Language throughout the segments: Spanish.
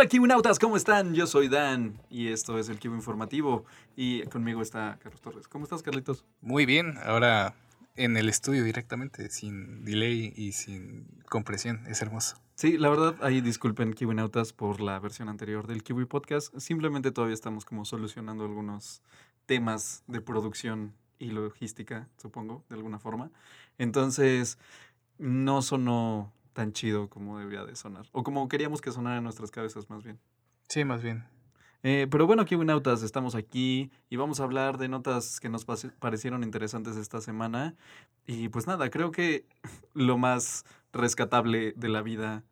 Hola Kiwinautas, ¿cómo están? Yo soy Dan y esto es el Kiwi Informativo y conmigo está Carlos Torres. ¿Cómo estás, Carlitos? Muy bien, ahora en el estudio directamente, sin delay y sin compresión, es hermoso. Sí, la verdad, ahí disculpen Kiwinautas por la versión anterior del Kiwi Podcast. Simplemente todavía estamos como solucionando algunos temas de producción y logística, supongo, de alguna forma. Entonces, no sonó tan chido como debía de sonar. O como queríamos que sonara en nuestras cabezas, más bien. Sí, más bien. Eh, pero bueno, Kiwinautas, estamos aquí y vamos a hablar de notas que nos parecieron interesantes esta semana. Y pues nada, creo que lo más rescatable de la vida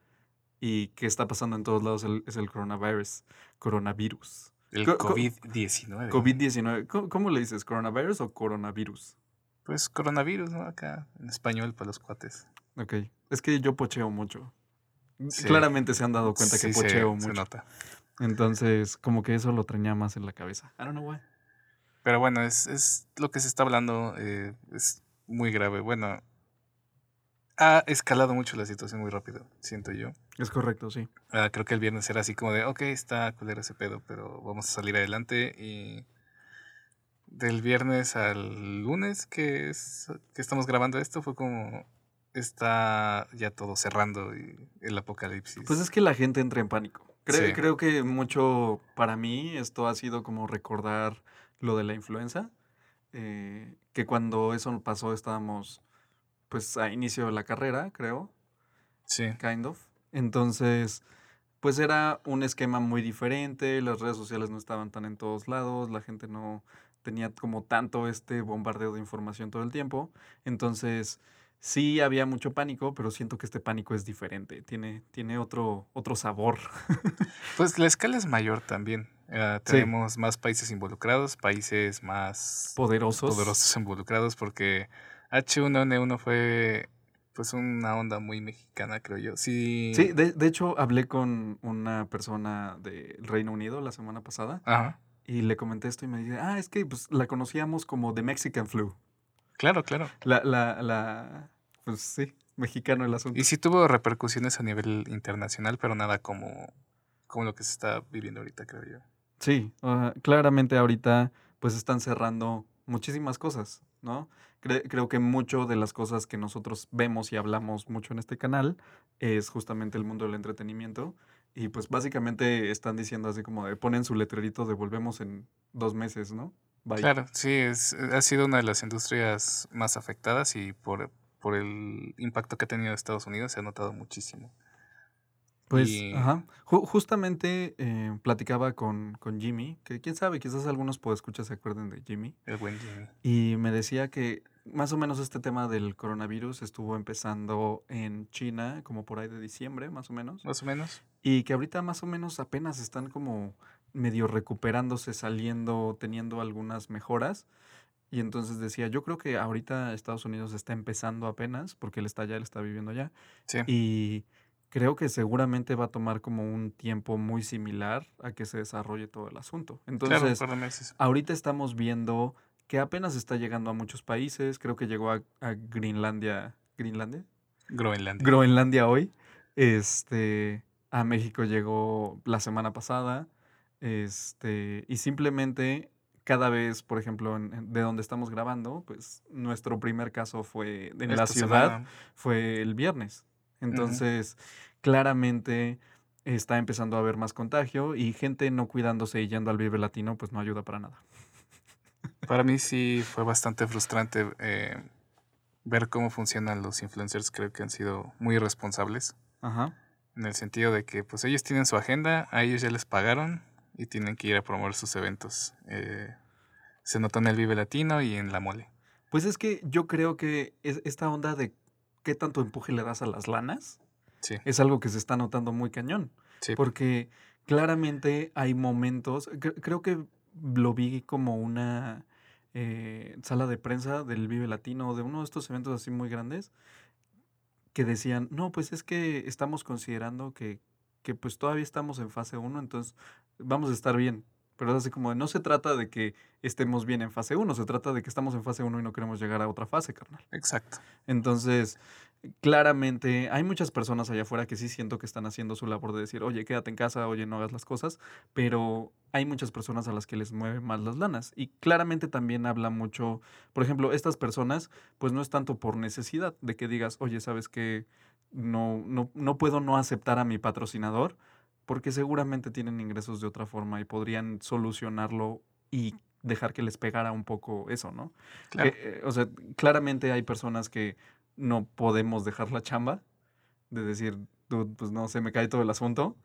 y que está pasando en todos lados es el coronavirus. Coronavirus. El COVID-19. COVID-19. ¿Cómo, le dices? ¿Coronavirus o coronavirus? Pues coronavirus, ¿no? Acá en español para los cuates. Ok. Es que yo pocheo mucho. Claramente se han dado cuenta que pocheo mucho. Se nota. Entonces, como que eso lo traña más en la cabeza. I don't know why. Pero bueno, es, es lo que se está hablando. Eh, es muy grave. Bueno, ha escalado mucho la situación muy rápido, siento yo. Es correcto, sí. Ah, creo que el viernes era así como de, ok, está culero ese pedo, pero vamos a salir adelante. Y del viernes al lunes que, es, que estamos grabando esto fue como, está ya todo cerrando y el apocalipsis. Pues es que la gente entra en pánico. Creo, creo que mucho para mí esto ha sido como recordar lo de la influenza. Eh, que cuando eso pasó estábamos pues a inicio de la carrera, creo. Sí. Kind of. Entonces, pues era un esquema muy diferente, las redes sociales no estaban tan en todos lados, la gente no tenía como tanto este bombardeo de información todo el tiempo. Entonces, sí había mucho pánico, pero siento que este pánico es diferente, tiene, tiene otro, otro sabor. pues la escala es mayor también. Eh, tenemos más países involucrados, países más poderosos. poderosos involucrados, porque H1N1 fue pues una onda muy mexicana, creo yo. Sí, sí de, de hecho hablé con una persona del Reino Unido la semana pasada Ajá. y le comenté esto y me dice, ah, es que pues la conocíamos como The Mexican Flu. Claro, claro. La, la, la, pues sí, mexicano el asunto. Y sí tuvo repercusiones a nivel internacional, pero nada como, como lo que se está viviendo ahorita, creo yo. Sí, claramente ahorita pues están cerrando muchísimas cosas, ¿no? creo que mucho de las cosas que nosotros vemos y hablamos mucho en este canal es justamente el mundo del entretenimiento. Y pues básicamente están diciendo así como de ponen su letrerito de volvemos en dos meses, ¿no? Claro, sí, es, ha sido una de las industrias más afectadas y por, por el impacto que ha tenido Estados Unidos se ha notado muchísimo. Pues, ajá. justamente eh, platicaba con, con, Jimmy, que quién sabe, quizás algunos escuchar se acuerden de Jimmy. El buen Jimmy. Y me decía que más o menos este tema del coronavirus estuvo empezando en China, como por ahí de diciembre, más o menos. Más o menos. Y que ahorita más o menos apenas están como medio recuperándose, saliendo, teniendo algunas mejoras. Y entonces decía, yo creo que ahorita Estados Unidos está empezando apenas, porque él está allá, él está viviendo allá. Sí. Y creo que seguramente va a tomar como un tiempo muy similar a que se desarrolle todo el asunto. Entonces, ahorita estamos viendo que apenas está llegando a muchos países, creo que llegó a, a Greenlandia, ¿Greenlandia? Groenlandia. Groenlandia hoy. Este, a México llegó la semana pasada. Este, y simplemente cada vez, por ejemplo, de donde estamos grabando, pues nuestro primer caso fue en la ciudad, fue el viernes. Entonces, claramente está empezando a haber más contagio y gente no cuidándose y yendo al Vive Latino, pues no ayuda para nada. Para mí sí fue bastante frustrante eh, ver cómo funcionan los influencers. Creo que han sido muy irresponsables. Ajá. En el sentido de que pues ellos tienen su agenda, a ellos ya les pagaron y tienen que ir a promover sus eventos. Eh, se nota en el Vive Latino y en la mole. Pues es que yo creo que es esta onda de qué tanto empuje le das a las lanas es algo que se está notando muy cañón. Porque claramente hay momentos, creo que lo vi como una eh, sala de prensa del Vive Latino, de uno de estos eventos así muy grandes, que decían, no, pues es que estamos considerando que, que pues todavía estamos en fase 1, entonces vamos a estar bien, Pero es así como, no se trata de que estemos bien en fase 1, se trata de que estamos en fase 1 y no queremos llegar a otra fase, carnal. Exacto. Entonces, claramente hay muchas personas allá afuera que sí siento que están haciendo su labor de decir, oye, quédate en casa, oye, no hagas las cosas, pero hay muchas personas a las que les mueven más las lanas. Y claramente también habla mucho, por ejemplo, estas personas, pues no es tanto por necesidad de que digas, oye, sabes que no, no, no puedo no aceptar a mi patrocinador, porque seguramente tienen ingresos de otra forma y podrían solucionarlo y dejar que les pegara un poco eso, ¿no? Claro. Eh, eh, o sea, claramente hay personas que no podemos dejar la chamba, de decir, "Dude, pues no, se me cae todo el asunto,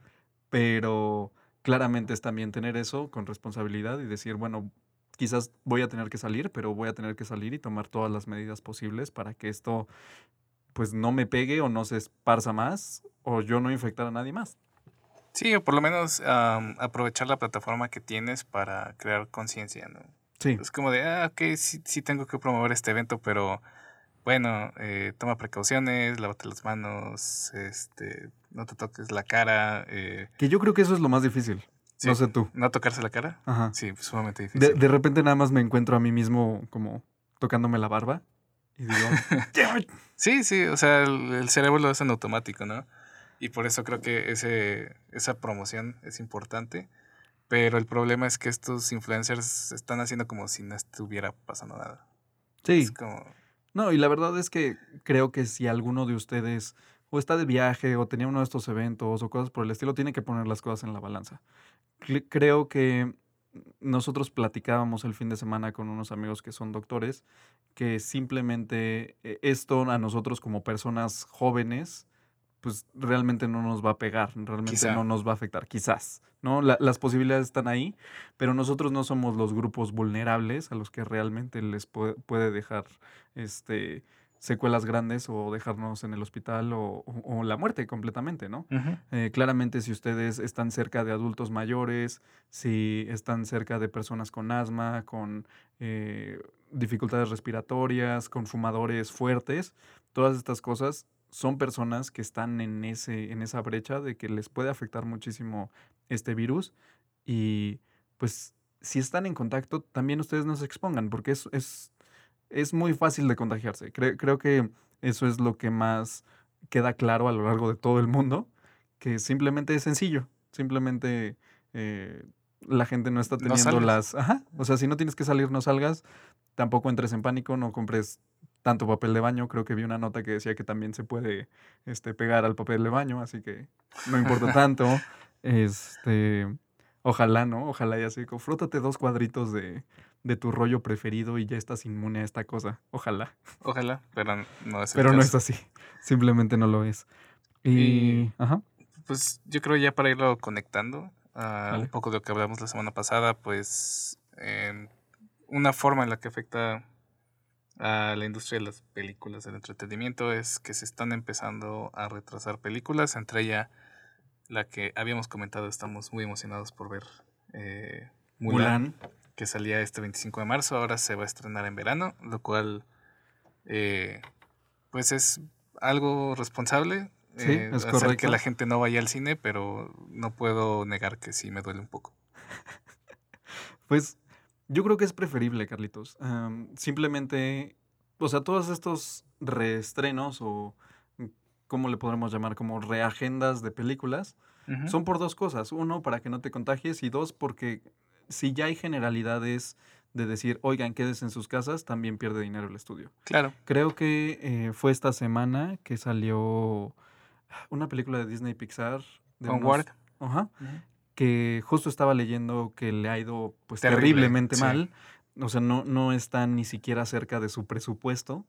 pero claramente es también tener eso con responsabilidad y decir, bueno, quizás voy a tener que salir, pero voy a tener que salir y tomar todas las medidas posibles para que esto pues no me pegue o no se esparza más o yo no infectar a nadie más. Sí, o por lo menos am, aprovechar la plataforma que tienes para crear conciencia, ¿no? Sí, Es como de, ah, ok, sí, sí tengo que promover este evento, pero bueno, eh, toma precauciones, lávate las manos, este, no te toques la cara. eh, que yo creo que eso es lo más difícil. sí, No sé tú. ¿No tocarse la cara? Ajá. Sí, sumamente De, difícil. de repente nada más me encuentro a mí mismo como tocándome la barba y digo. Sí, sí, o sea, el, el cerebro lo hace en automático, ¿no? Y por eso creo que ese, esa promoción es importante. Pero el problema es que estos influencers están haciendo como si no estuviera pasando nada. sí, Es como, No, y la verdad es que creo que si alguno de ustedes o está de viaje o tenía uno de estos eventos o cosas por el estilo, tiene que poner las cosas en la balanza. Cre- Creo que nosotros platicábamos el fin de semana con unos amigos que son doctores, que simplemente eh, esto a nosotros como personas jóvenes, pues realmente no nos va a pegar, realmente Quizá. no nos va a afectar, quizás, ¿no? La- las posibilidades están ahí, pero nosotros no somos los grupos vulnerables a los que realmente les puede, puede dejar este, secuelas grandes o dejarnos en el hospital o, o- o la muerte completamente, ¿no? Eh, claramente si ustedes están cerca de adultos mayores, si están cerca de personas con asma, con eh, dificultades respiratorias, con fumadores fuertes, todas estas cosas son personas que están en, ese, en esa brecha de que les puede afectar muchísimo este virus y pues si están en contacto, también ustedes no se expongan porque es, es, es muy fácil de contagiarse. Cre- creo que eso es lo que más queda claro a lo largo de todo el mundo, que simplemente es sencillo, simplemente eh, la gente no está teniendo las... Ajá, o sea, si no tienes que salir, no salgas, tampoco entres en pánico, no compres tanto papel de baño, creo que vi una nota que decía que también se puede este, pegar al papel de baño, así que no importa tanto. Este, ojalá, ¿no? Ojalá ya así, frótate dos cuadritos de, de tu rollo preferido y ya estás inmune a esta cosa. Ojalá. Ojalá, pero no es el Pero no es así. Simplemente no lo es. Y. Y- Ajá. Pues yo creo ya para irlo conectando a Vale. un poco de lo que hablamos la semana pasada, pues una forma en la que afecta a la industria de las películas del entretenimiento es que se están empezando a retrasar películas, entre ella la que habíamos comentado, estamos muy emocionados por ver eh, Mulan, Mulan. que salía este 25 de marzo, ahora se va a estrenar en verano, lo cual eh, pues es algo responsable. Sí, eh, es hacer correcto. que la gente no vaya al cine, pero no puedo negar que sí me duele un poco. Pues yo creo que es preferible, Carlitos. Simplemente, o sea, todos estos reestrenos o, mm, ¿cómo le podremos llamar? Como reagendas de películas, Son por dos cosas. Uno, para que no te contagies y dos, porque si ya hay generalidades de decir, oigan, quédense en sus casas, también pierde dinero el estudio. Claro, Creo que eh, fue esta semana que salió una película de Disney Pixar. De unos- Onward. Ajá. Que justo estaba leyendo que le ha ido pues Terrible, terriblemente sí. mal. O sea, no, no está ni siquiera cerca de su presupuesto.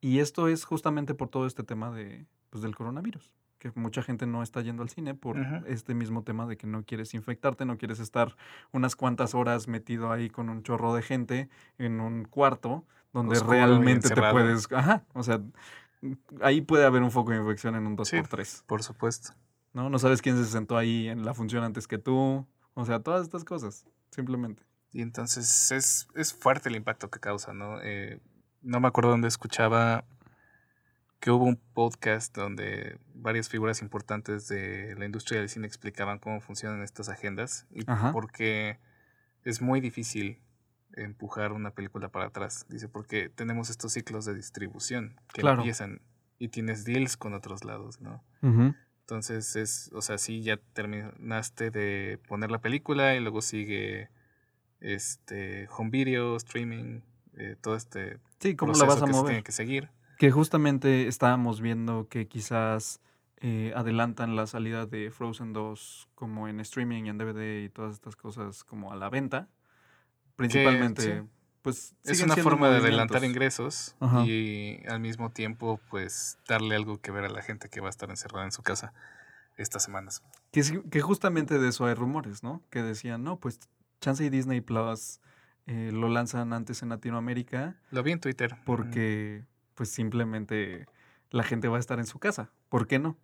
Y esto es justamente por todo este tema de, pues, del coronavirus. Que mucha gente no está yendo al cine por este mismo tema de que no quieres infectarte, no quieres estar unas cuantas horas metido ahí con un chorro de gente en un cuarto donde Oscuro realmente te puedes. Ajá. O sea, ahí puede haber un foco de infección en un 2x3. por supuesto. ¿no? No sabes quién se sentó ahí en la función antes que tú. O sea, todas estas cosas, simplemente. Y entonces es, es fuerte el impacto que causa, ¿no? Eh, no me acuerdo dónde escuchaba que hubo un podcast donde varias figuras importantes de la industria del cine explicaban cómo funcionan estas agendas y Ajá. por qué es muy difícil empujar una película para atrás. Dice, porque tenemos estos ciclos de distribución que empiezan y tienes deals con otros lados, ¿no? Entonces es, o sea, sí, ya terminaste de poner la película y luego sigue este home video, streaming, eh, todo este sí, ¿cómo la vas a que mover? se tiene que seguir. Que justamente estábamos viendo que quizás eh, adelantan la salida de Frozen 2 como en streaming y en DVD y todas estas cosas como a la venta. Principalmente, pues... Es una forma de adelantar ingresos y al mismo tiempo, pues, darle algo que ver a la gente que va a estar encerrada en su casa estas semanas. Que, que justamente de eso hay rumores, ¿no? Que decían, no, pues, Chance y Disney Plus eh, lo lanzan antes en Latinoamérica. Lo vi en Twitter. Porque, pues, simplemente la gente va a estar en su casa. ¿Por qué no?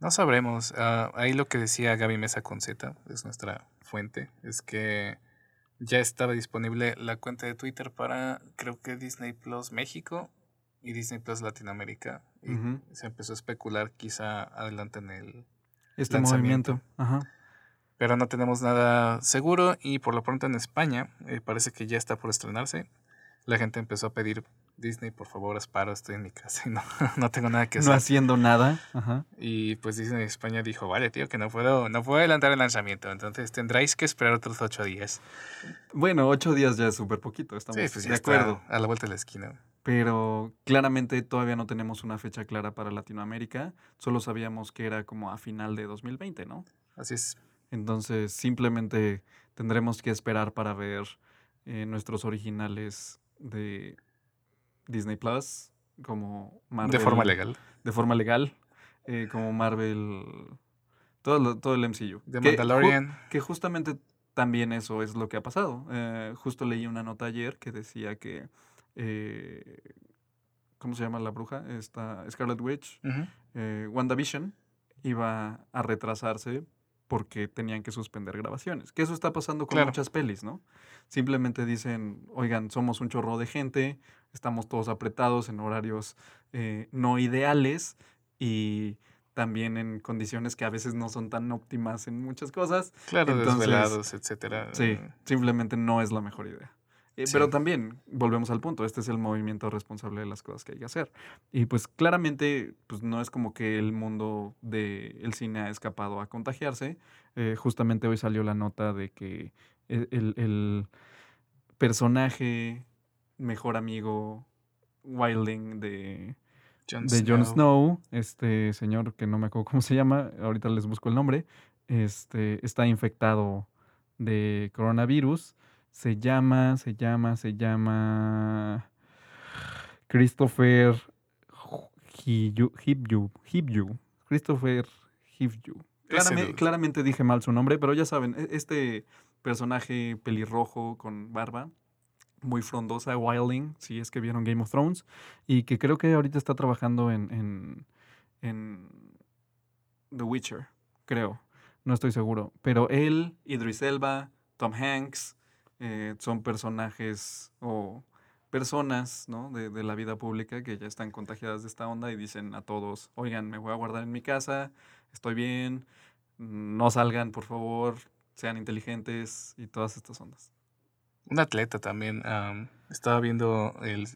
No sabremos. Ah, ahí lo que decía Gaby Mesa con Z, es nuestra fuente, es que ya estaba disponible la cuenta de Twitter para, creo que Disney Plus México y Disney Plus Latinoamérica. Y se empezó a especular quizá adelante en el este movimiento. Pero no tenemos nada seguro y por lo pronto en España eh, parece que ya está por estrenarse. La gente empezó a pedir Disney, por favor, asparo, estoy en mi casa y no, no tengo nada que hacer. No haciendo nada. Y pues Disney España dijo, vale, tío, que no puedo, no puedo adelantar el lanzamiento, entonces tendráis que esperar otros ocho días. Bueno, ocho días ya es súper poquito, estamos sí, pues de acuerdo. A la vuelta de la esquina. Pero claramente todavía no tenemos una fecha clara para Latinoamérica, solo sabíamos que era como a final de 2020, ¿no? Así es. Entonces simplemente tendremos que esperar para ver eh, nuestros originales de Disney Plus, como Marvel. De forma legal. De forma legal, eh, como Marvel. Todo, todo el MCU. De Mandalorian. que justamente también eso es lo que ha pasado. Eh, justo leí una nota ayer que decía que. Eh, ¿Cómo se llama la bruja? Esta Scarlet Witch. WandaVision iba a retrasarse porque tenían que suspender grabaciones. Que eso está pasando con muchas pelis, ¿no? Simplemente dicen, oigan, somos un chorro de gente, estamos todos apretados en horarios eh, no ideales y también en condiciones que a veces no son tan óptimas en muchas cosas. Claro, desvelados, etcétera. Sí, simplemente no es la mejor idea. Eh, pero también, volvemos al punto, este es el movimiento responsable de las cosas que hay que hacer. Y pues claramente, pues no es como que el mundo del cine ha escapado a contagiarse. Eh, justamente hoy salió la nota de que e, el, personaje mejor amigo Wilding de de Jon Snow. este señor que no me acuerdo cómo se llama, ahorita les busco el nombre, este, está infectado de coronavirus se llama, se llama, se llama Christopher Hibju. Christopher Hibju. Claramente, claramente dije mal su nombre, pero ya saben, e-, este personaje pelirrojo con barba, muy frondosa, Wilding, si es que vieron Game of Thrones, y que creo que ahorita está trabajando en, en, en The Witcher, creo, no estoy seguro. Pero él, Idris Elba, Tom Hanks, eh, son personajes o personas ¿no? de, de, la vida pública que ya están contagiadas de esta onda y dicen a todos, oigan, me voy a guardar en mi casa, estoy bien, no salgan, por favor, sean inteligentes y todas estas ondas. Un atleta también. estaba viendo el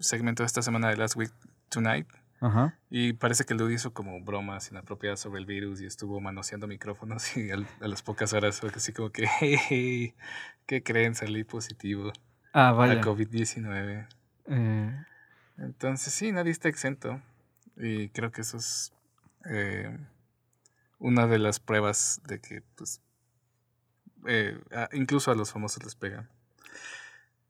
segmento de esta semana de Last Week Tonight Ajá. Y parece que lo hizo como bromas inapropiadas sobre el virus y estuvo manoseando micrófonos y a las pocas horas fue así como que, hey, ¿qué creen? Salí positivo ah, vaya. a COVID-19. Eh. Entonces sí, nadie está exento y creo que eso es eh, una de las pruebas de que pues eh, incluso a los famosos les pega.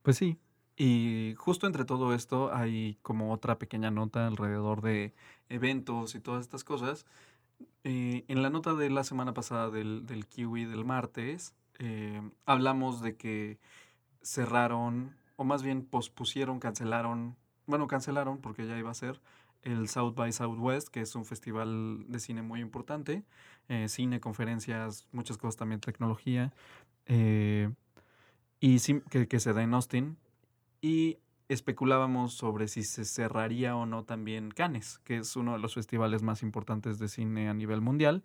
Pues sí, y justo entre todo esto hay como otra pequeña nota alrededor de eventos y todas estas cosas. Eh, en la nota de la semana pasada del, del Kiwi del martes, eh, hablamos de que cerraron, o más bien pospusieron, cancelaron, bueno, cancelaron porque ya iba a ser el South by Southwest, que es un festival de cine muy importante, eh, cine, conferencias, muchas cosas también, tecnología, y que, que se da en Austin, y especulábamos sobre si se cerraría o no también Cannes, que es uno de los festivales más importantes de cine a nivel mundial.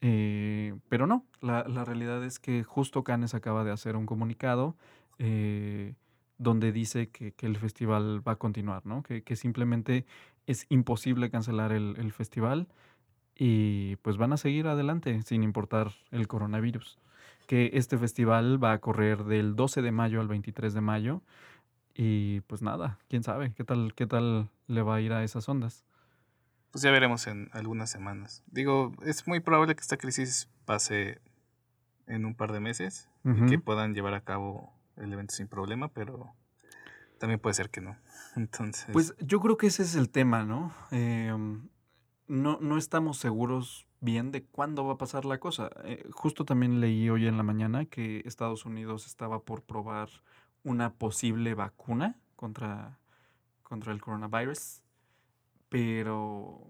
Eh, pero no, la, realidad es que justo Cannes acaba de hacer un comunicado eh, donde dice que, el festival va a continuar, que simplemente es imposible cancelar el, el, festival y pues van a seguir adelante sin importar el coronavirus. Que este festival va a correr del 12 de mayo al 23 de mayo y pues nada, quién sabe qué tal, qué tal le va a ir a esas ondas. Pues ya veremos en algunas semanas. Digo, es muy probable que esta crisis pase en un par de meses y que puedan llevar a cabo el evento sin problema, pero también puede ser que no. Entonces. Pues yo creo que ese es el tema, ¿no? Em, no, no estamos seguros bien de cuándo va a pasar la cosa. Eh, justo también leí hoy en la mañana que Estados Unidos estaba por probar una posible vacuna contra, contra el coronavirus, pero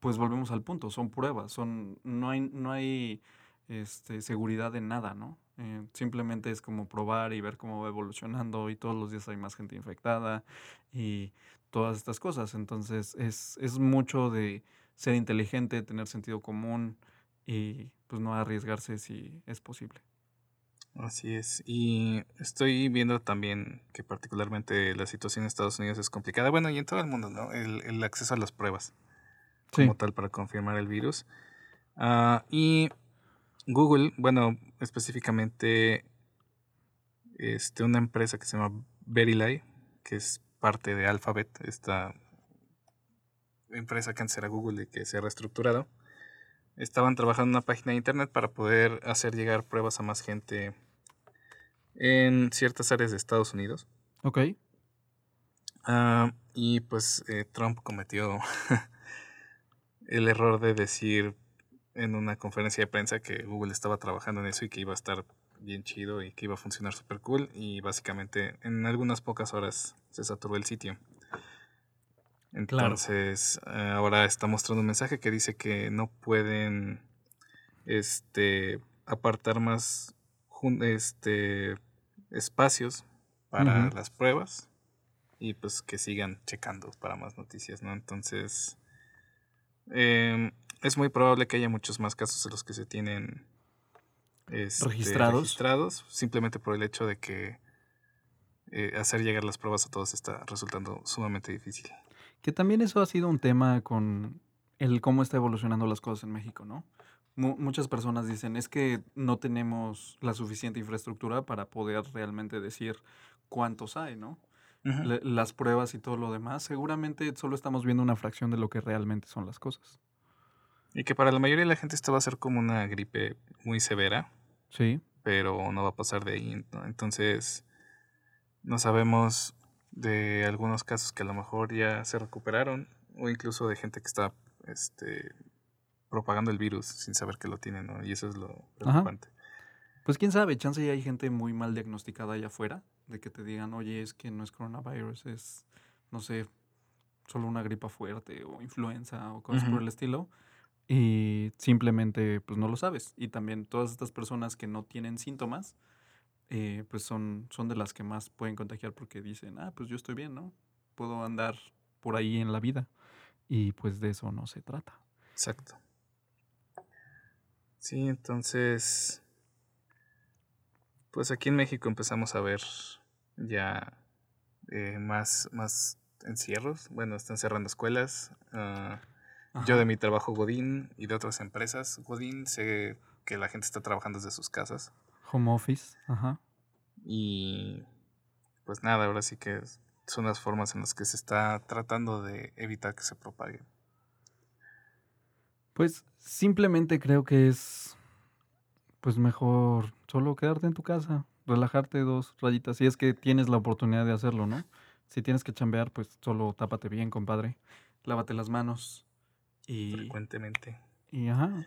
pues volvemos al punto, son pruebas, son, no hay, no hay este, seguridad en nada, ¿no? Eh, simplemente es como probar y ver cómo va evolucionando y todos los días hay más gente infectada y todas estas cosas. Entonces es, es mucho de ser inteligente, tener sentido común y pues no arriesgarse si es posible. Así es. Y estoy viendo también que particularmente la situación en Estados Unidos es complicada. Bueno, y en todo el mundo, ¿no? El, el acceso a las pruebas como tal para confirmar el virus. Uh, y Google, bueno, específicamente este, una empresa que se llama Verily, que es parte de Alphabet, esta empresa que antes era Google y que se ha reestructurado, estaban trabajando en una página de internet para poder hacer llegar pruebas a más gente en ciertas áreas de Estados Unidos. Ok. Uh, y pues eh, Trump cometió el error de decir en una conferencia de prensa que Google estaba trabajando en eso y que iba a estar bien chido y que iba a funcionar súper cool y básicamente en algunas pocas horas se saturó el sitio. Entonces eh, ahora está mostrando un mensaje que dice que no pueden este apartar más este espacios para las pruebas y pues que sigan checando para más noticias, ¿no? Entonces eh, es muy probable que haya muchos más casos de los que se tienen este, registrados. registrados, simplemente por el hecho de que eh, hacer llegar las pruebas a todos está resultando sumamente difícil. Que también eso ha sido un tema con el cómo está evolucionando las cosas en México, ¿no? Muchas personas dicen, es que no tenemos la suficiente infraestructura para poder realmente decir cuántos hay, ¿no? las pruebas y todo lo demás, seguramente solo estamos viendo una fracción de lo que realmente son las cosas. Y que para la mayoría de la gente esto va a ser como una gripe muy severa. Sí. Pero no va a pasar de ahí. Entonces, no sabemos de algunos casos que a lo mejor ya se recuperaron o incluso de gente que está este, propagando el virus sin saber que lo tienen, ¿no? Y eso es lo preocupante. Pues quién sabe, chance ya hay gente muy mal diagnosticada allá afuera, de que te digan, oye, es que no es coronavirus, es, no sé, solo una gripa fuerte o influenza o cosas por el estilo y simplemente pues no lo sabes. Y también todas estas personas que no tienen síntomas, eh, pues son, son de las que más pueden contagiar porque dicen, ah, pues yo estoy bien, ¿no? Puedo andar por ahí en la vida. Y pues de eso no se trata. Exacto. Sí, entonces, pues aquí en México empezamos a ver ya eh, más, más encierros. Bueno, están cerrando escuelas. Uh, yo de mi trabajo Godín y de otras empresas. Godín sé que la gente está trabajando desde sus casas. Home office, ajá. Y pues nada, ahora sí que son las formas en las que se está tratando de evitar que se propague. Pues simplemente creo que es pues mejor solo quedarte en tu casa, relajarte dos rayitas, si es que tienes la oportunidad de hacerlo, ¿no? Si tienes que chambear, pues solo tápate bien, compadre. Lávate las manos, y, frecuentemente. Y ajá,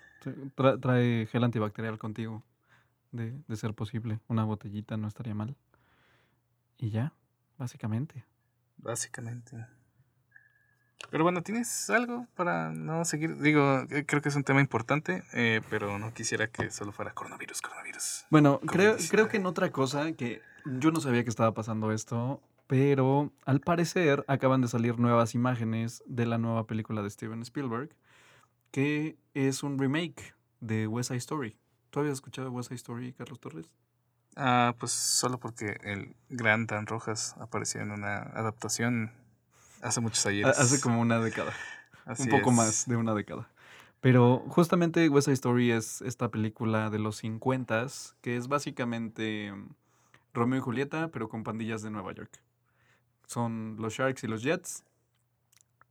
trae gel antibacterial contigo, de, de ser posible. Una botellita no estaría mal. Y ya, básicamente. Básicamente. Pero bueno, ¿tienes algo para no seguir? Digo, eh, creo que es un tema importante, eh, pero no quisiera que solo fuera coronavirus, coronavirus. Bueno, creo, creo que en otra cosa que yo no sabía que estaba pasando esto, pero al parecer acaban de salir nuevas imágenes de la nueva película de Steven Spielberg, que es un remake de West Side Story. ¿Tú habías escuchado West Side Story, Carlos Torres? Ah, pues solo porque el gran Dan Rojas apareció en una adaptación hace muchos años. Hace como una década. un poco más de una década. Pero justamente West Side Story es esta película de los 50 que es básicamente mm, Romeo y Julieta, pero con pandillas de Nueva York. Son los Sharks y los Jets.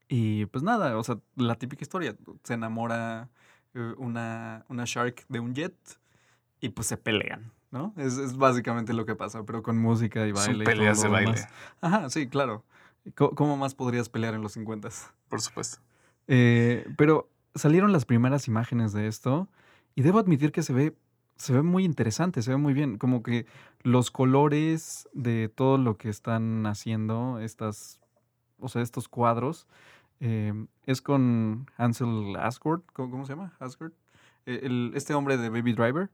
Y pues nada, o sea, la típica historia. Se enamora eh, una, una Shark de un Jet y pues se pelean, ¿no? Es, básicamente lo que pasa, pero con música y baile. Son peleas de baile. Ajá, sí, claro. ¿Cómo, más podrías pelear en los 50? Por supuesto. Eh, pero salieron las primeras imágenes de esto y debo admitir que se ve, se ve muy interesante, se ve muy bien. Como que los colores de todo lo que están haciendo, estas, o sea, estos cuadros, eh, es con Ansel Asgard, ¿cómo, se llama? Asgard. Eh, este hombre de Baby Driver,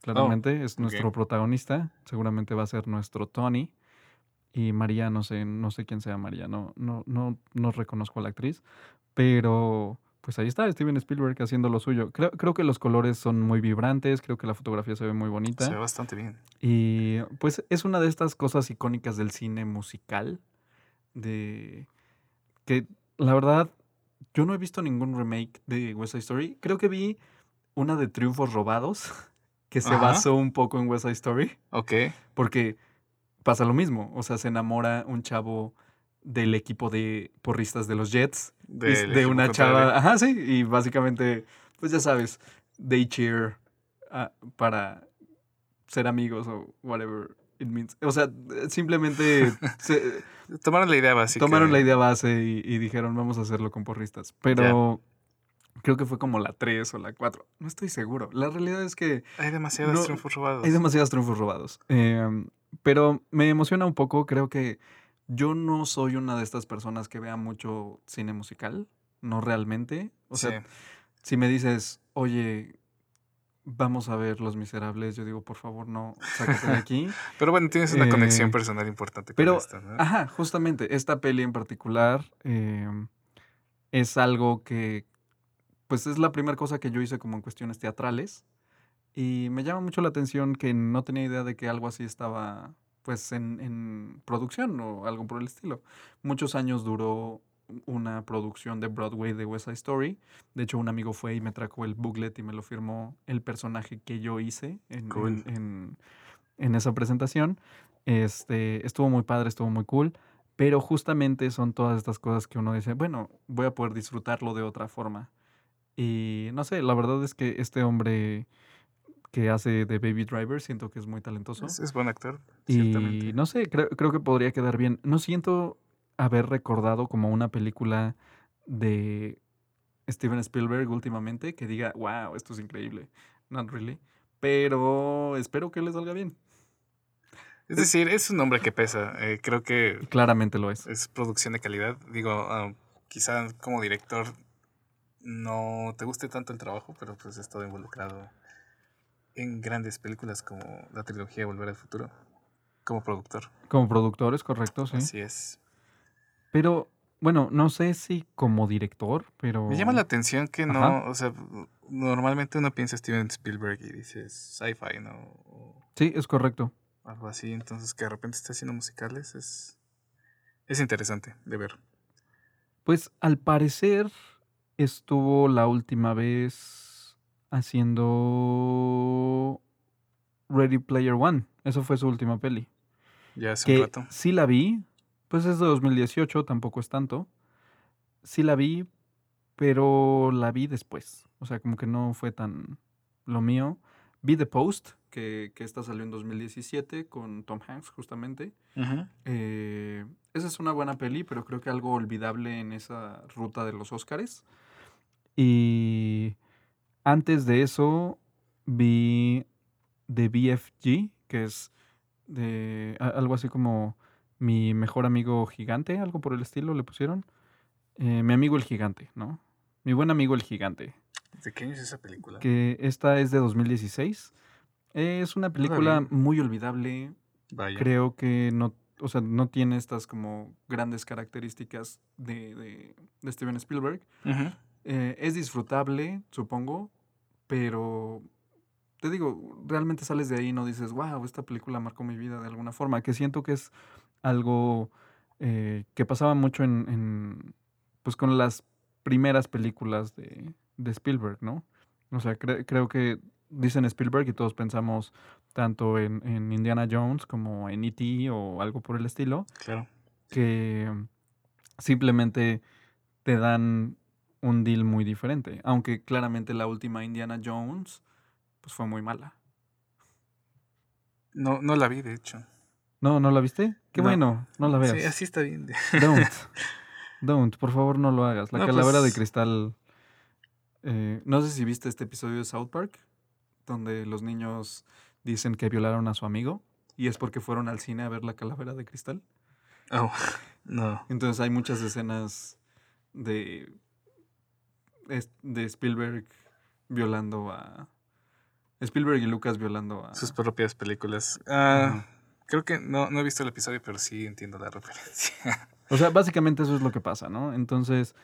claramente, oh, es nuestro protagonista. Seguramente va a ser nuestro Tony. Y María, no sé, no sé quién sea María, no, no, no, no reconozco a la actriz, pero pues ahí está Steven Spielberg haciendo lo suyo. Creo, creo que los colores son muy vibrantes, creo que la fotografía se ve muy bonita. Se ve bastante bien. Y pues es una de estas cosas icónicas del cine musical, de que la verdad yo no he visto ningún remake de West Side Story. Creo que vi una de Triunfos Robados, que se basó un poco en West Side Story. Ok. Porque pasa lo mismo, o sea, se enamora un chavo del equipo de porristas de los Jets. De, una chava. Ajá, sí. Y básicamente, pues ya sabes, they cheer ah, para ser amigos o whatever it means. O sea, simplemente. tomaron la idea básica. Tomaron la idea base y, dijeron, vamos a hacerlo con porristas. Pero. Creo que fue como la 3 o la 4. No estoy seguro. La realidad es que. Hay demasiados triunfos robados. Hay demasiados triunfos robados. Em, pero me emociona un poco. Creo que yo no soy una de estas personas que vea mucho cine musical, no realmente. O sea, si me dices, oye, vamos a ver Los Miserables, yo digo, por favor, no, sácate de aquí. pero bueno, tienes una conexión eh, personal importante pero, con ¿no? Ajá, justamente, esta peli en particular em, es algo que, pues es la primera cosa que yo hice como en cuestiones teatrales. Y me llama mucho la atención que no tenía idea de que algo así estaba pues en, producción o algo por el estilo. Muchos años duró una producción de Broadway de West Side Story. De hecho, un amigo fue y me trajo el booklet y me lo firmó el personaje que yo hice en, en, esa presentación. Este, estuvo muy padre, estuvo muy cool. Pero justamente son todas estas cosas que uno dice, bueno, voy a poder disfrutarlo de otra forma. Y no sé, la verdad es que este hombre que hace de Baby Driver, siento que es muy talentoso. Es, buen actor. Y no sé, creo, creo que podría quedar bien. No siento haber recordado como una película de Steven Spielberg últimamente que diga, wow, esto es increíble. Not really. Pero espero que le salga bien. Es decir, es un nombre que pesa. Eh, creo que. Claramente lo es. Es producción de calidad. Digo, ah, quizá como director no te guste tanto el trabajo, pero pues he estado involucrado en grandes películas como la trilogía Volver al Futuro, como productor. Como productor, es correcto, sí. Así es. Pero, bueno, no sé si como director, pero... Me llama la atención que no, o sea, normalmente uno piensa Steven Spielberg y dices sci-fi, ¿no? sí, es correcto. Algo así, entonces que de repente esté haciendo musicales es, es interesante de ver. Pues al parecer estuvo la última vez haciendo Ready Player One. Eso fue su última peli. Ya hace un rato. Sí la vi, pues es de 2018, tampoco es tanto. Sí la vi, pero la vi después. O sea, como que no fue tan lo mío. Vi The Post, que, que esta salió en 2017 con Tom Hanks, justamente. Eh, esa es una buena peli, pero creo que algo olvidable en esa ruta de los Oscars. Y antes de eso vi The BFG, que es de algo así como mi mejor amigo gigante, algo por el estilo le pusieron. Eh, mi amigo el gigante, ¿no? Mi buen amigo el gigante. ¿De qué es esa película? Que esta es de 2016. Es una película muy olvidable. Creo que no, o sea, no tiene estas como grandes características de, de, de Steven Spielberg. Eh, es disfrutable, supongo, pero te digo, realmente sales de ahí y no dices, wow, esta película marcó mi vida de alguna forma, que siento que es algo eh, que pasaba mucho en, en, pues con las primeras películas de, de Spielberg, ¿no? O sea, creo que dicen Spielberg y todos pensamos tanto en, en Indiana Jones como en E.T. o algo por el estilo. Claro. Que simplemente te dan un deal muy diferente. Aunque claramente la última Indiana Jones pues fue muy mala. No, no la vi, de hecho. ¿No, no la viste? Qué bueno, no la veas. Sí, así está bien. Don't. Don't, por favor no lo hagas. La calavera de pues cristal. Eh, no sé si viste este episodio de South Park, donde los niños dicen que violaron a su amigo y es porque fueron al cine a ver la calavera de cristal. Oh, no. Entonces hay muchas escenas de, de Spielberg violando a... Spielberg y Lucas violando a... Sus propias películas. Ah, creo que no, no he visto el episodio, pero sí entiendo la referencia. O sea, básicamente eso es lo que pasa, ¿no? Entonces,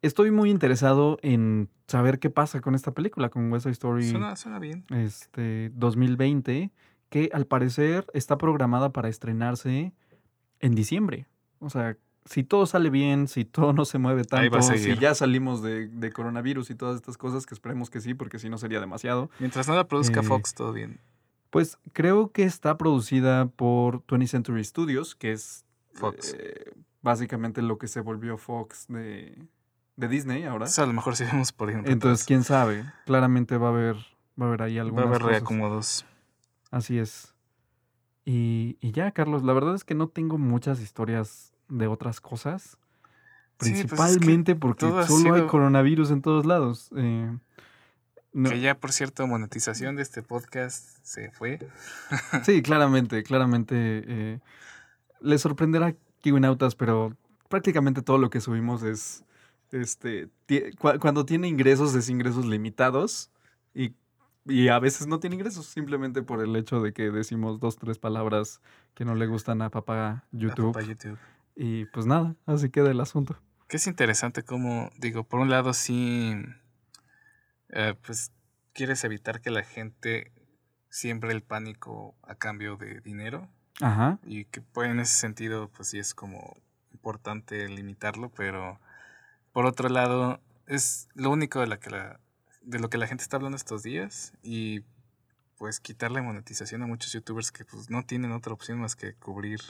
estoy muy interesado en saber qué pasa con esta película, con West Side Story. Suena, suena bien. Este, 2020, que al parecer está programada para estrenarse en diciembre. O sea, si todo sale bien, si todo no se mueve tanto, si ya salimos de, de, coronavirus y todas estas cosas, que esperemos que sí, porque si no sería demasiado. Mientras nada produzca eh, Fox, todo bien. Pues creo que está producida por 20th Century Studios, que es Fox. Eh, básicamente lo que se volvió Fox de, de Disney ahora. a lo mejor si vemos por ejemplo. Entonces, quién sabe. Claramente va a haber, va a haber ahí algunas Va a haber reacomodos. Así es. Y, y, ya, Carlos, la verdad es que no tengo muchas historias de otras cosas. Pues Principalmente porque solo hay coronavirus en todos lados. Eh, Que ya, por cierto, monetización de este podcast se fue. sí, claramente, claramente. Eh, les sorprenderá Kiwinautas, pero prácticamente todo lo que subimos es este cuando tiene ingresos es ingresos limitados y, y, a veces no tiene ingresos simplemente por el hecho de que decimos dos tres palabras que no le gustan a papá YouTube. YouTube. Y pues nada, así queda el asunto. Que es interesante como digo, por un lado sí eh, pues quieres evitar que la gente siembre el pánico a cambio de dinero Ajá. Y que pues, en ese sentido, pues sí es como importante limitarlo, pero por otro lado, es lo único de, la que la, de lo que la gente está hablando estos días y pues quitarle monetización a muchos youtubers que pues no tienen otra opción más que cubrir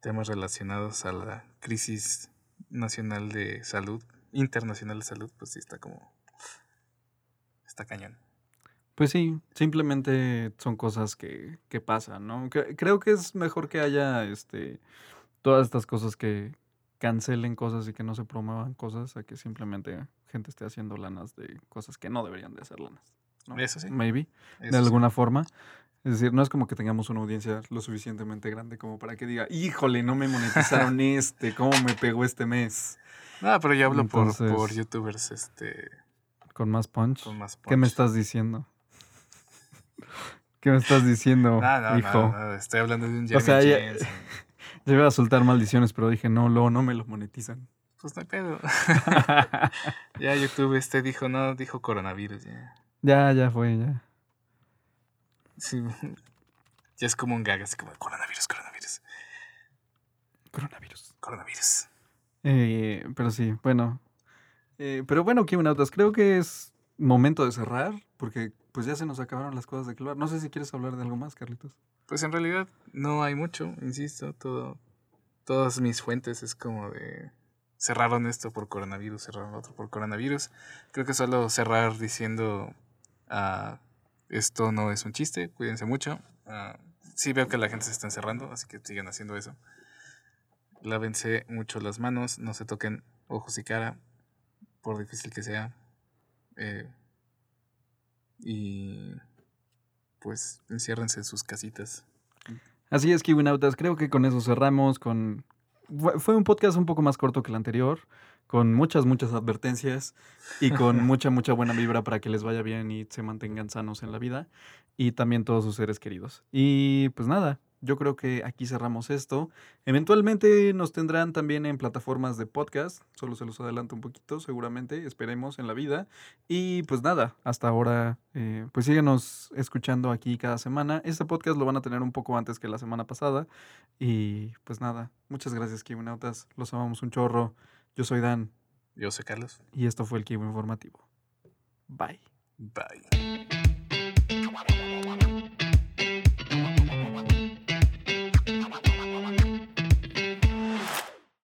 temas relacionados a la crisis nacional de salud, internacional de salud, pues sí está como está cañón. Pues sí, simplemente son cosas que, que pasan, ¿no? creo que es mejor que haya este todas estas cosas que cancelen cosas y que no se promuevan cosas a que simplemente gente esté haciendo lanas de cosas que no deberían de hacer lanas. ¿no? Eso sí. Maybe, de alguna forma. Es decir, no es como que tengamos una audiencia lo suficientemente grande como para que diga, híjole, no me monetizaron este, ¿cómo me pegó este mes? No, pero yo hablo por, por youtubers, este... Con más punch. Con más punch. ¿Qué me estás diciendo? ¿Qué me estás diciendo, hijo? estoy hablando de un Jeremy o sea, ya, yo iba a soltar maldiciones, pero dije, no, luego no me lo monetizan. Pues no pedo. ya YouTube este dijo, no, dijo coronavirus. Ya, ya, ya fue, ya. Sí. Ya es como un gag, así como coronavirus, coronavirus. Coronavirus. Coronavirus. Eh, pero sí, bueno. Eh, pero bueno, Kimonautas, creo que es momento de cerrar, porque pues ya se nos acabaron las cosas de clavar. No sé si quieres hablar de algo más, Carlitos. Pues en realidad no hay mucho, insisto, todo, todas mis fuentes es como de cerraron esto por coronavirus, cerraron otro por coronavirus. Creo que solo cerrar diciendo uh, esto no es un chiste, cuídense mucho. Uh, sí veo que la gente se está encerrando, así que sigan haciendo eso. Lávense mucho las manos, no se toquen ojos y cara, por difícil que sea. Eh, y pues enciérrense en sus casitas. Así es, Kiwinautas. Creo que con eso cerramos. Con Fue un podcast un poco más corto que el anterior, con muchas, muchas advertencias y con mucha, mucha buena vibra para que les vaya bien y se mantengan sanos en la vida y también todos sus seres queridos. Y pues nada, yo creo que aquí cerramos esto. Eventualmente nos tendrán también en plataformas de podcast, solo se los adelanto un poquito, seguramente, esperemos en la vida. Y pues nada, hasta ahora, eh, pues síguenos escuchando aquí cada semana. Este podcast lo van a tener un poco antes que la semana pasada. Y pues nada, muchas gracias, Kibunautas. Los amamos un chorro. Yo soy Dan. Yo soy Carlos. Y esto fue el Kibo Informativo. Bye. Bye.